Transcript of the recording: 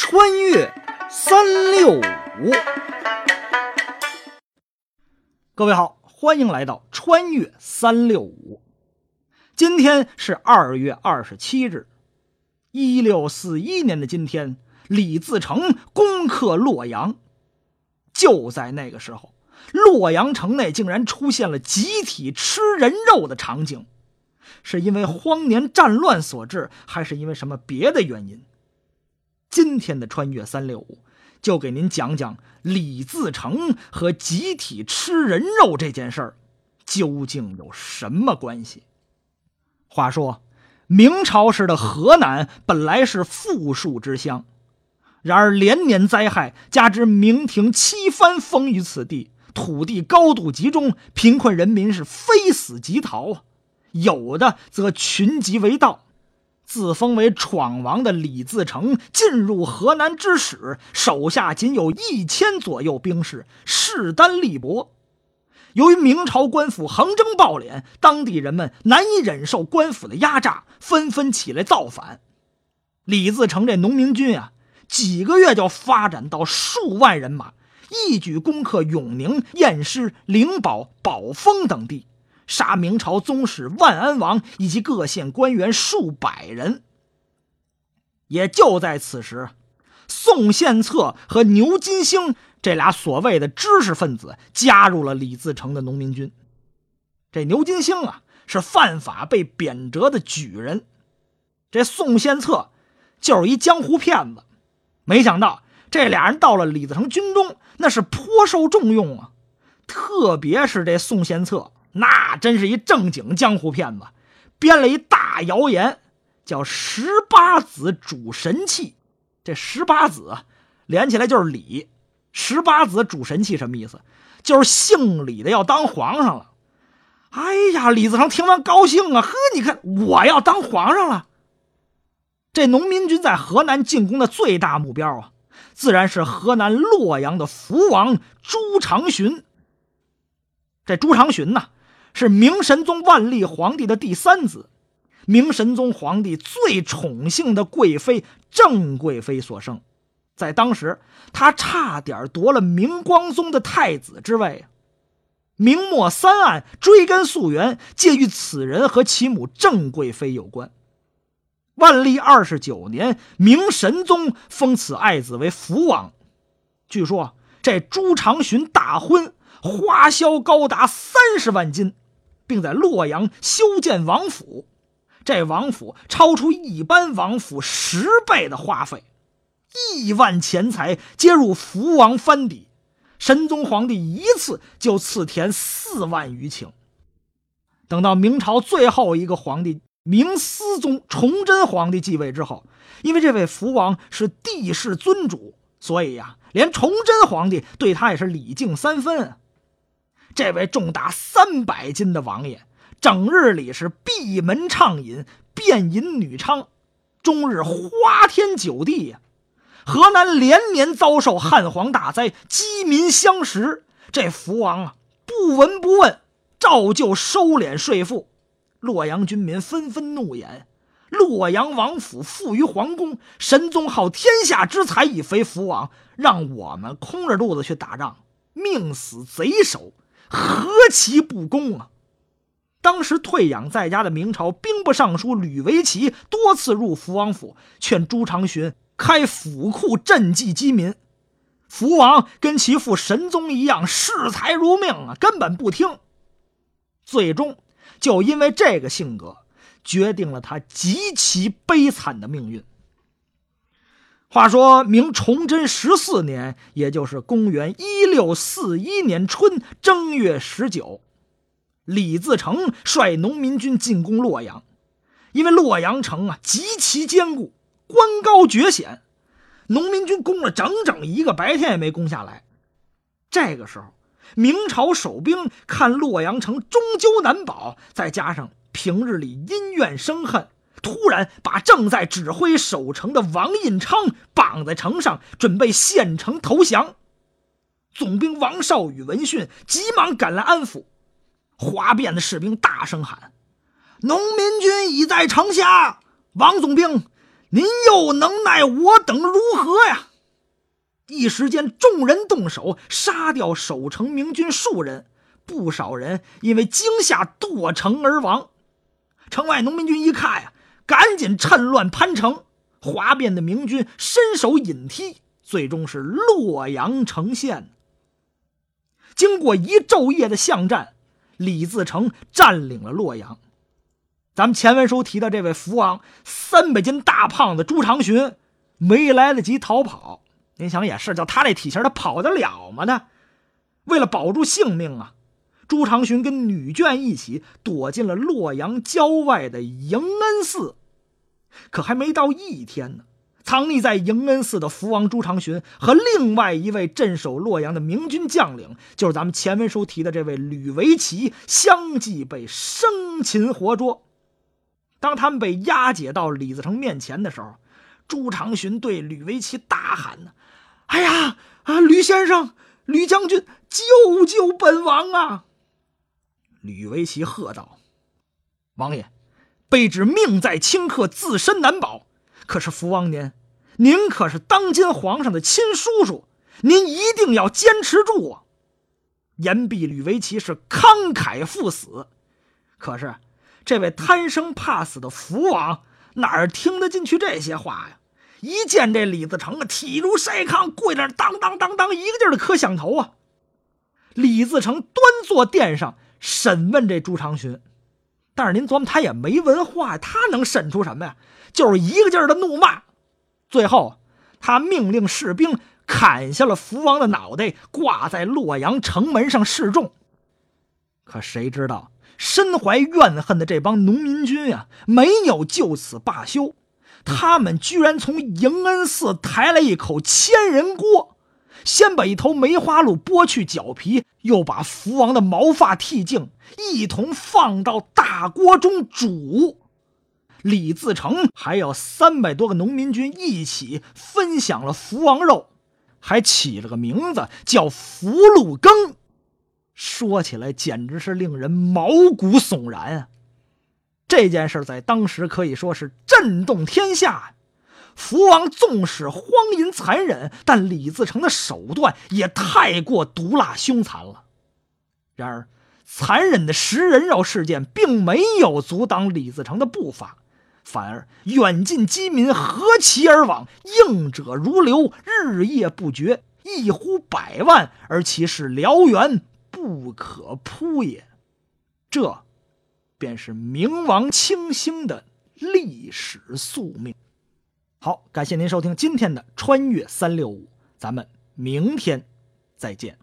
穿越三六五，各位好，欢迎来到穿越三六五。今天是二月二十七日，一六四一年的今天，李自成攻克洛阳。就在那个时候，洛阳城内竟然出现了集体吃人肉的场景，是因为荒年战乱所致，还是因为什么别的原因？今天的穿越三六五，就给您讲讲李自成和集体吃人肉这件事儿究竟有什么关系。话说，明朝时的河南本来是富庶之乡，然而连年灾害加之明廷七番封于此地，土地高度集中，贫困人民是非死即逃啊，有的则群集为盗。自封为闯王的李自成进入河南之时，手下仅有一千左右兵士，势单力薄。由于明朝官府横征暴敛，当地人们难以忍受官府的压榨，纷纷起来造反。李自成这农民军啊，几个月就发展到数万人马，一举攻克永宁、偃师、灵宝、宝丰等地。杀明朝宗室万安王以及各县官员数百人。也就在此时，宋献策和牛金星这俩所谓的知识分子加入了李自成的农民军。这牛金星啊，是犯法被贬谪的举人；这宋献策就是一江湖骗子。没想到这俩人到了李自成军中，那是颇受重用啊。特别是这宋献策。那真是一正经江湖骗子，编了一大谣言，叫十八子主神器。这十八子连起来就是李，十八子主神器什么意思？就是姓李的要当皇上了。哎呀，李自成听完高兴啊，呵，你看我要当皇上了。这农民军在河南进攻的最大目标啊，自然是河南洛阳的福王朱常洵。这朱常洵呢？是明神宗万历皇帝的第三子，明神宗皇帝最宠幸的贵妃郑贵妃所生，在当时，他差点夺了明光宗的太子之位。明末三案追根溯源，皆与此人和其母郑贵妃有关。万历二十九年，明神宗封此爱子为福王。据说这朱常洵大婚。花销高达三十万金，并在洛阳修建王府。这王府超出一般王府十倍的花费，亿万钱财皆入福王藩邸。神宗皇帝一次就赐田四万余顷。等到明朝最后一个皇帝明思宗崇祯皇帝继位之后，因为这位福王是帝室尊主，所以呀，连崇祯皇帝对他也是礼敬三分。这位重达三百斤的王爷，整日里是闭门畅饮，遍饮女娼，终日花天酒地呀。河南连年遭受旱蝗大灾，饥民相食。这福王啊，不闻不问，照旧收敛税赋。洛阳军民纷纷怒言：洛阳王府富于皇宫，神宗好天下之财以肥福王，让我们空着肚子去打仗，命死贼手。何其不公啊！当时退养在家的明朝兵部尚书吕维奇多次入福王府，劝朱常洵开府库赈济饥民。福王跟其父神宗一样视财如命啊，根本不听。最终就因为这个性格，决定了他极其悲惨的命运。话说明崇祯十四年，也就是公元一六四一年春正月十九，李自成率农民军进攻洛阳。因为洛阳城啊极其坚固，关高绝险，农民军攻了整整一个白天也没攻下来。这个时候，明朝守兵看洛阳城终究难保，再加上平日里因怨生恨。突然把正在指挥守城的王印昌绑在城上，准备献城投降。总兵王绍宇闻讯，急忙赶来安抚。哗变的士兵大声喊：“农民军已在城下！王总兵，您又能奈我等如何呀？”一时间，众人动手杀掉守城明军数人，不少人因为惊吓堕城而亡。城外农民军一看呀，赶紧趁乱攀城。哗变的明军伸手引踢，最终是洛阳城陷。经过一昼夜的巷战，李自成占领了洛阳。咱们前文书提到这位福王三百斤大胖子朱长洵，没来得及逃跑。您想也是，就他这体型，他跑得了吗？他为了保住性命啊，朱长洵跟女眷一起躲进了洛阳郊外的迎恩寺。可还没到一天呢，藏匿在迎恩寺的福王朱长洵和另外一位镇守洛阳的明军将领，就是咱们前文书提的这位吕维奇，相继被生擒活捉。当他们被押解到李自成面前的时候，朱长洵对吕维奇大喊：“呢，哎呀啊，吕先生，吕将军，救救本王啊！”吕维奇喝道：“王爷。”被指命在顷刻，自身难保。可是福王您，您可是当今皇上的亲叔叔，您一定要坚持住啊！言毕，吕维奇是慷慨赴死。可是这位贪生怕死的福王哪儿听得进去这些话呀？一见这李自成啊，体如筛糠，跪那当当当当，一个劲儿的磕响头啊！李自成端坐殿上审问这朱长洵。但是您琢磨，他也没文化，他能审出什么呀？就是一个劲儿的怒骂。最后，他命令士兵砍下了福王的脑袋，挂在洛阳城门上示众。可谁知道，身怀怨恨的这帮农民军呀，没有就此罢休，他们居然从迎恩寺抬来一口千人锅。先把一头梅花鹿剥去脚皮，又把福王的毛发剃净，一同放到大锅中煮。李自成还有三百多个农民军一起分享了福王肉，还起了个名字叫福禄羹。说起来简直是令人毛骨悚然啊！这件事在当时可以说是震动天下。福王纵使荒淫残忍，但李自成的手段也太过毒辣凶残了。然而，残忍的食人肉事件并没有阻挡李自成的步伐，反而远近饥民何其而往，应者如流，日夜不绝，一呼百万，而其势燎原，不可扑也。这，便是明王清兴的历史宿命。好，感谢您收听今天的《穿越三六五》，咱们明天再见。